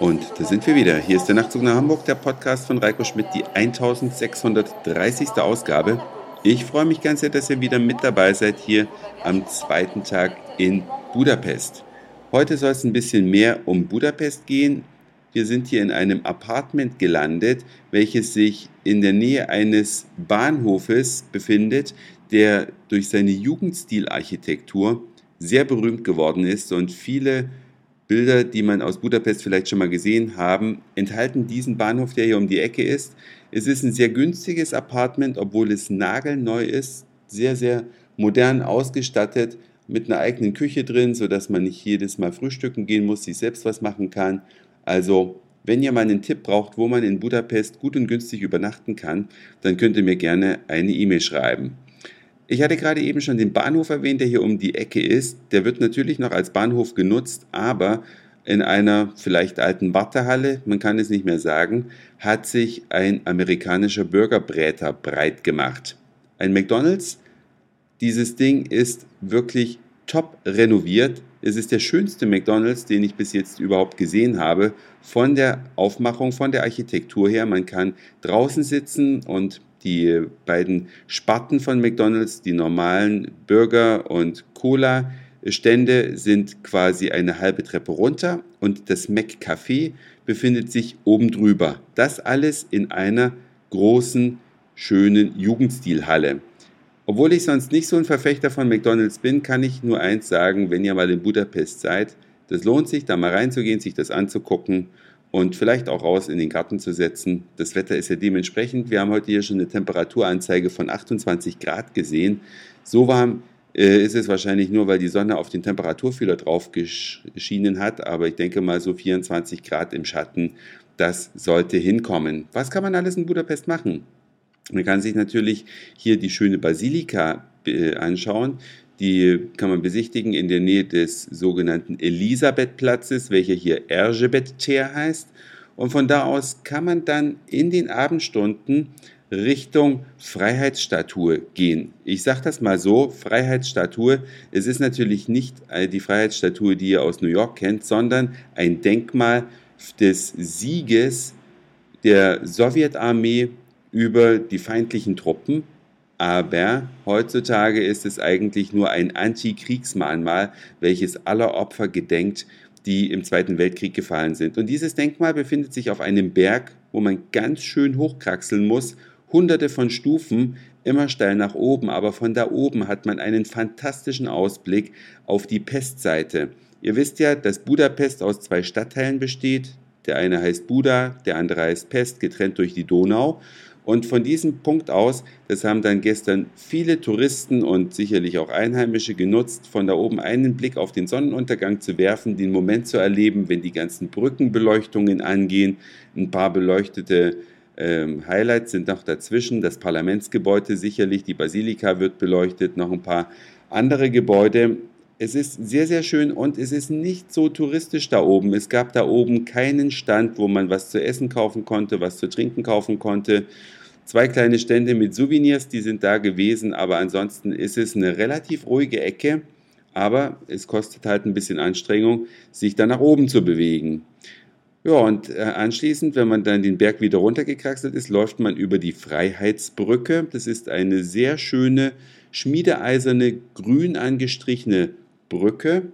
Und da sind wir wieder. Hier ist der Nachtzug nach Hamburg, der Podcast von Reiko Schmidt, die 1630. Ausgabe. Ich freue mich ganz sehr, dass ihr wieder mit dabei seid hier am zweiten Tag in Budapest. Heute soll es ein bisschen mehr um Budapest gehen. Wir sind hier in einem Apartment gelandet, welches sich in der Nähe eines Bahnhofes befindet, der durch seine Jugendstilarchitektur sehr berühmt geworden ist und viele Bilder, die man aus Budapest vielleicht schon mal gesehen haben, enthalten diesen Bahnhof, der hier um die Ecke ist. Es ist ein sehr günstiges Apartment, obwohl es nagelneu ist, sehr, sehr modern ausgestattet, mit einer eigenen Küche drin, sodass man nicht jedes Mal frühstücken gehen muss, sich selbst was machen kann. Also, wenn ihr mal einen Tipp braucht, wo man in Budapest gut und günstig übernachten kann, dann könnt ihr mir gerne eine E-Mail schreiben. Ich hatte gerade eben schon den Bahnhof erwähnt, der hier um die Ecke ist. Der wird natürlich noch als Bahnhof genutzt, aber in einer vielleicht alten Wartehalle, man kann es nicht mehr sagen, hat sich ein amerikanischer Burgerbräter breit gemacht. Ein McDonald's. Dieses Ding ist wirklich top renoviert. Es ist der schönste McDonald's, den ich bis jetzt überhaupt gesehen habe. Von der Aufmachung, von der Architektur her. Man kann draußen sitzen und die beiden Sparten von McDonald's, die normalen Burger und Cola, Stände sind quasi eine halbe Treppe runter und das McCafé befindet sich oben drüber. Das alles in einer großen, schönen Jugendstilhalle. Obwohl ich sonst nicht so ein Verfechter von McDonald's bin, kann ich nur eins sagen, wenn ihr mal in Budapest seid, das lohnt sich, da mal reinzugehen, sich das anzugucken und vielleicht auch raus in den Garten zu setzen. Das Wetter ist ja dementsprechend. Wir haben heute hier schon eine Temperaturanzeige von 28 Grad gesehen. So warm äh, ist es wahrscheinlich nur, weil die Sonne auf den Temperaturfühler drauf geschienen hat. Aber ich denke mal so 24 Grad im Schatten, das sollte hinkommen. Was kann man alles in Budapest machen? Man kann sich natürlich hier die schöne Basilika äh, anschauen. Die kann man besichtigen in der Nähe des sogenannten Elisabethplatzes, welcher hier Erzsébet Tér heißt. Und von da aus kann man dann in den Abendstunden Richtung Freiheitsstatue gehen. Ich sage das mal so, Freiheitsstatue, es ist natürlich nicht die Freiheitsstatue, die ihr aus New York kennt, sondern ein Denkmal des Sieges der Sowjetarmee über die feindlichen Truppen aber heutzutage ist es eigentlich nur ein Antikriegsmahnmal, welches aller Opfer gedenkt, die im Zweiten Weltkrieg gefallen sind. Und dieses Denkmal befindet sich auf einem Berg, wo man ganz schön hochkraxeln muss, hunderte von Stufen, immer steil nach oben, aber von da oben hat man einen fantastischen Ausblick auf die Pestseite. Ihr wisst ja, dass Budapest aus zwei Stadtteilen besteht. Der eine heißt Buda, der andere heißt Pest, getrennt durch die Donau. Und von diesem Punkt aus, das haben dann gestern viele Touristen und sicherlich auch Einheimische genutzt, von da oben einen Blick auf den Sonnenuntergang zu werfen, den Moment zu erleben, wenn die ganzen Brückenbeleuchtungen angehen. Ein paar beleuchtete ähm, Highlights sind noch dazwischen. Das Parlamentsgebäude sicherlich, die Basilika wird beleuchtet, noch ein paar andere Gebäude. Es ist sehr, sehr schön und es ist nicht so touristisch da oben. Es gab da oben keinen Stand, wo man was zu essen kaufen konnte, was zu trinken kaufen konnte. Zwei kleine Stände mit Souvenirs, die sind da gewesen, aber ansonsten ist es eine relativ ruhige Ecke. Aber es kostet halt ein bisschen Anstrengung, sich da nach oben zu bewegen. Ja, und äh, anschließend, wenn man dann den Berg wieder runtergekraxelt ist, läuft man über die Freiheitsbrücke. Das ist eine sehr schöne, schmiedeeiserne, grün angestrichene Brücke,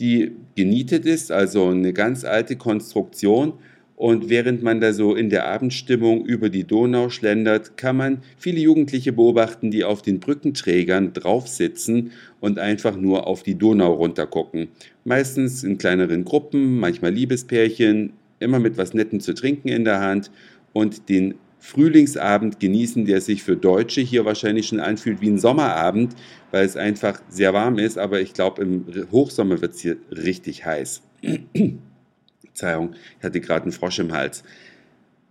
die genietet ist, also eine ganz alte Konstruktion. Und während man da so in der Abendstimmung über die Donau schlendert, kann man viele Jugendliche beobachten, die auf den Brückenträgern drauf sitzen und einfach nur auf die Donau runtergucken. Meistens in kleineren Gruppen, manchmal Liebespärchen, immer mit was Netten zu trinken in der Hand und den Frühlingsabend genießen, der sich für Deutsche hier wahrscheinlich schon anfühlt wie ein Sommerabend, weil es einfach sehr warm ist, aber ich glaube, im Hochsommer wird es hier richtig heiß. Verzeihung, ich hatte gerade einen Frosch im Hals.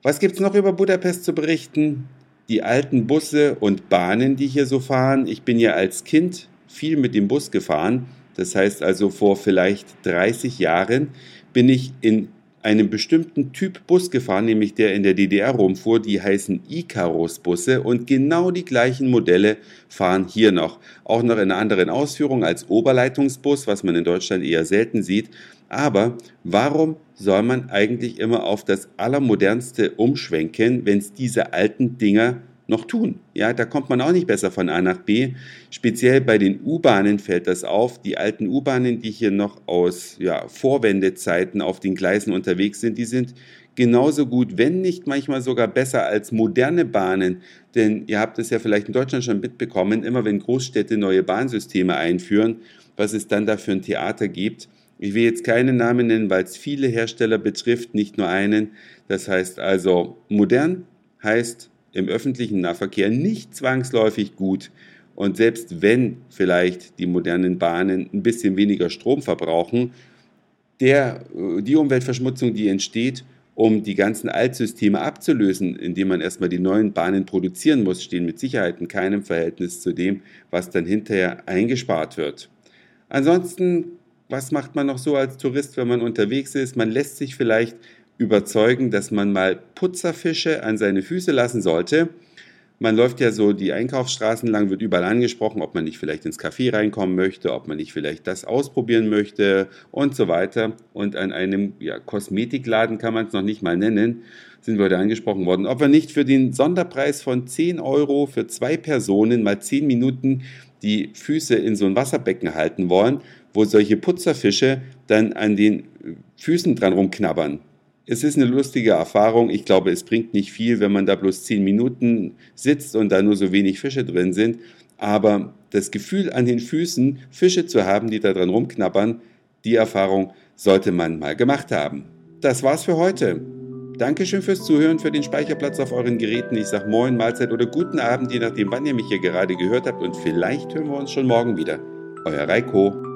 Was gibt es noch über Budapest zu berichten? Die alten Busse und Bahnen, die hier so fahren. Ich bin ja als Kind viel mit dem Bus gefahren. Das heißt also vor vielleicht 30 Jahren bin ich in einem bestimmten Typ Bus gefahren, nämlich der in der DDR rumfuhr. Die heißen Icarus-Busse und genau die gleichen Modelle fahren hier noch. Auch noch in einer anderen Ausführung als Oberleitungsbus, was man in Deutschland eher selten sieht. Aber warum soll man eigentlich immer auf das Allermodernste umschwenken, wenn es diese alten Dinger noch tun. Ja, da kommt man auch nicht besser von A nach B. Speziell bei den U-Bahnen fällt das auf. Die alten U-Bahnen, die hier noch aus ja, Vorwendezeiten auf den Gleisen unterwegs sind, die sind genauso gut, wenn nicht manchmal sogar besser als moderne Bahnen. Denn ihr habt es ja vielleicht in Deutschland schon mitbekommen, immer wenn Großstädte neue Bahnsysteme einführen, was es dann da für ein Theater gibt. Ich will jetzt keine Namen nennen, weil es viele Hersteller betrifft, nicht nur einen. Das heißt also, modern heißt im öffentlichen Nahverkehr nicht zwangsläufig gut. Und selbst wenn vielleicht die modernen Bahnen ein bisschen weniger Strom verbrauchen, der, die Umweltverschmutzung, die entsteht, um die ganzen Altsysteme abzulösen, indem man erstmal die neuen Bahnen produzieren muss, stehen mit Sicherheit in keinem Verhältnis zu dem, was dann hinterher eingespart wird. Ansonsten, was macht man noch so als Tourist, wenn man unterwegs ist? Man lässt sich vielleicht überzeugen, dass man mal Putzerfische an seine Füße lassen sollte. Man läuft ja so die Einkaufsstraßen lang, wird überall angesprochen, ob man nicht vielleicht ins Café reinkommen möchte, ob man nicht vielleicht das ausprobieren möchte und so weiter. Und an einem ja, Kosmetikladen kann man es noch nicht mal nennen, sind wir heute angesprochen worden, ob wir nicht für den Sonderpreis von 10 Euro für zwei Personen mal 10 Minuten die Füße in so ein Wasserbecken halten wollen, wo solche Putzerfische dann an den Füßen dran rumknabbern. Es ist eine lustige Erfahrung. Ich glaube, es bringt nicht viel, wenn man da bloß zehn Minuten sitzt und da nur so wenig Fische drin sind. Aber das Gefühl an den Füßen, Fische zu haben, die da dran rumknabbern, die Erfahrung sollte man mal gemacht haben. Das war's für heute. Dankeschön fürs Zuhören, für den Speicherplatz auf euren Geräten. Ich sag Moin, Mahlzeit oder guten Abend, je nachdem, wann ihr mich hier gerade gehört habt. Und vielleicht hören wir uns schon morgen wieder. Euer Reiko.